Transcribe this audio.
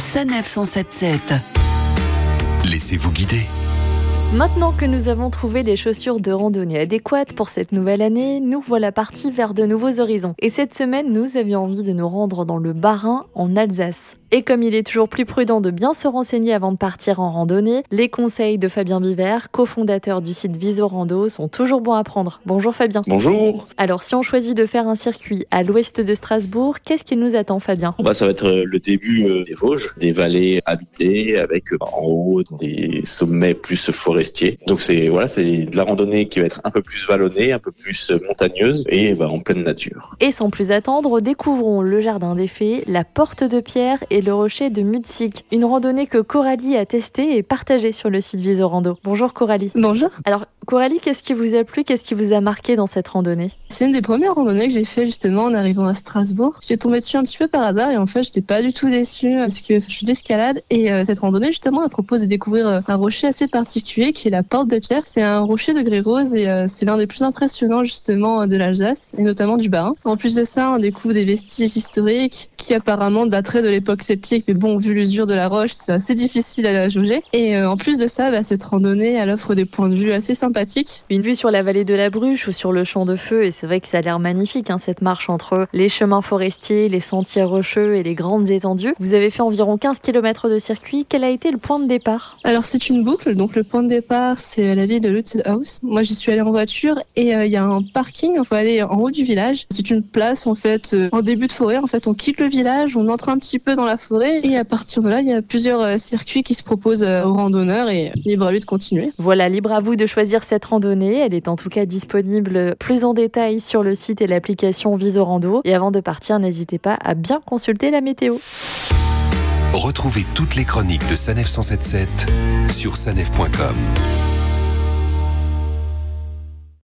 Sanef 177. Laissez-vous guider. Maintenant que nous avons trouvé les chaussures de randonnée adéquates pour cette nouvelle année, nous voilà partis vers de nouveaux horizons. Et cette semaine, nous avions envie de nous rendre dans le Bas-Rhin, en Alsace. Et comme il est toujours plus prudent de bien se renseigner avant de partir en randonnée, les conseils de Fabien Biver, cofondateur du site Visorando, sont toujours bons à prendre. Bonjour Fabien. Bonjour. Alors si on choisit de faire un circuit à l'ouest de Strasbourg, qu'est-ce qui nous attend Fabien? Bah, Ça va être euh, le début euh, des Vosges, des vallées habitées avec euh, en haut des sommets plus forestiers. Donc c'est voilà, c'est de la randonnée qui va être un peu plus vallonnée, un peu plus montagneuse et bah, en pleine nature. Et sans plus attendre, découvrons le jardin des fées, la porte de pierre et le rocher de Mutzig, une randonnée que Coralie a testée et partagée sur le site Visorando. Bonjour Coralie. Bonjour. Alors Coralie, qu'est-ce qui vous a plu, qu'est-ce qui vous a marqué dans cette randonnée? C'est une des premières randonnées que j'ai fait justement en arrivant à Strasbourg. J'étais tombée dessus un petit peu par hasard et en fait j'étais pas du tout déçue parce que je suis d'escalade et euh, cette randonnée justement elle propose de découvrir euh, un rocher assez particulier qui est la Porte de Pierre. C'est un rocher de grès rose et euh, c'est l'un des plus impressionnants justement de l'Alsace et notamment du Bas. En plus de ça, on découvre des vestiges historiques qui apparemment dateraient de l'époque mais bon, vu l'usure de la roche, c'est assez difficile à la jauger. Et euh, en plus de ça, bah, cette randonnée, elle offre des points de vue assez Une vue sur la vallée de la Bruche ou sur le champ de feu, et c'est vrai que ça a l'air magnifique, hein, cette marche entre les chemins forestiers, les sentiers rocheux et les grandes étendues. Vous avez fait environ 15 km de circuit. Quel a été le point de départ? Alors, c'est une boucle. Donc, le point de départ, c'est la ville de Lutzelhaus. Moi, j'y suis allée en voiture et euh, il y a un parking. On faut aller en haut du village. C'est une place, en fait, euh, en début de forêt. En fait, on quitte le village, on entre un petit peu dans la forêt et à partir de là, il y a plusieurs euh, circuits qui se proposent euh, aux randonneurs et libre à lui de continuer. Voilà, libre à vous de choisir cette randonnée. Elle est en tout cas disponible plus en détail sur le site et l'application Visorando. Et avant de partir, n'hésitez pas à bien consulter la météo. Retrouvez toutes les chroniques de Sanef 177 sur sanef.com.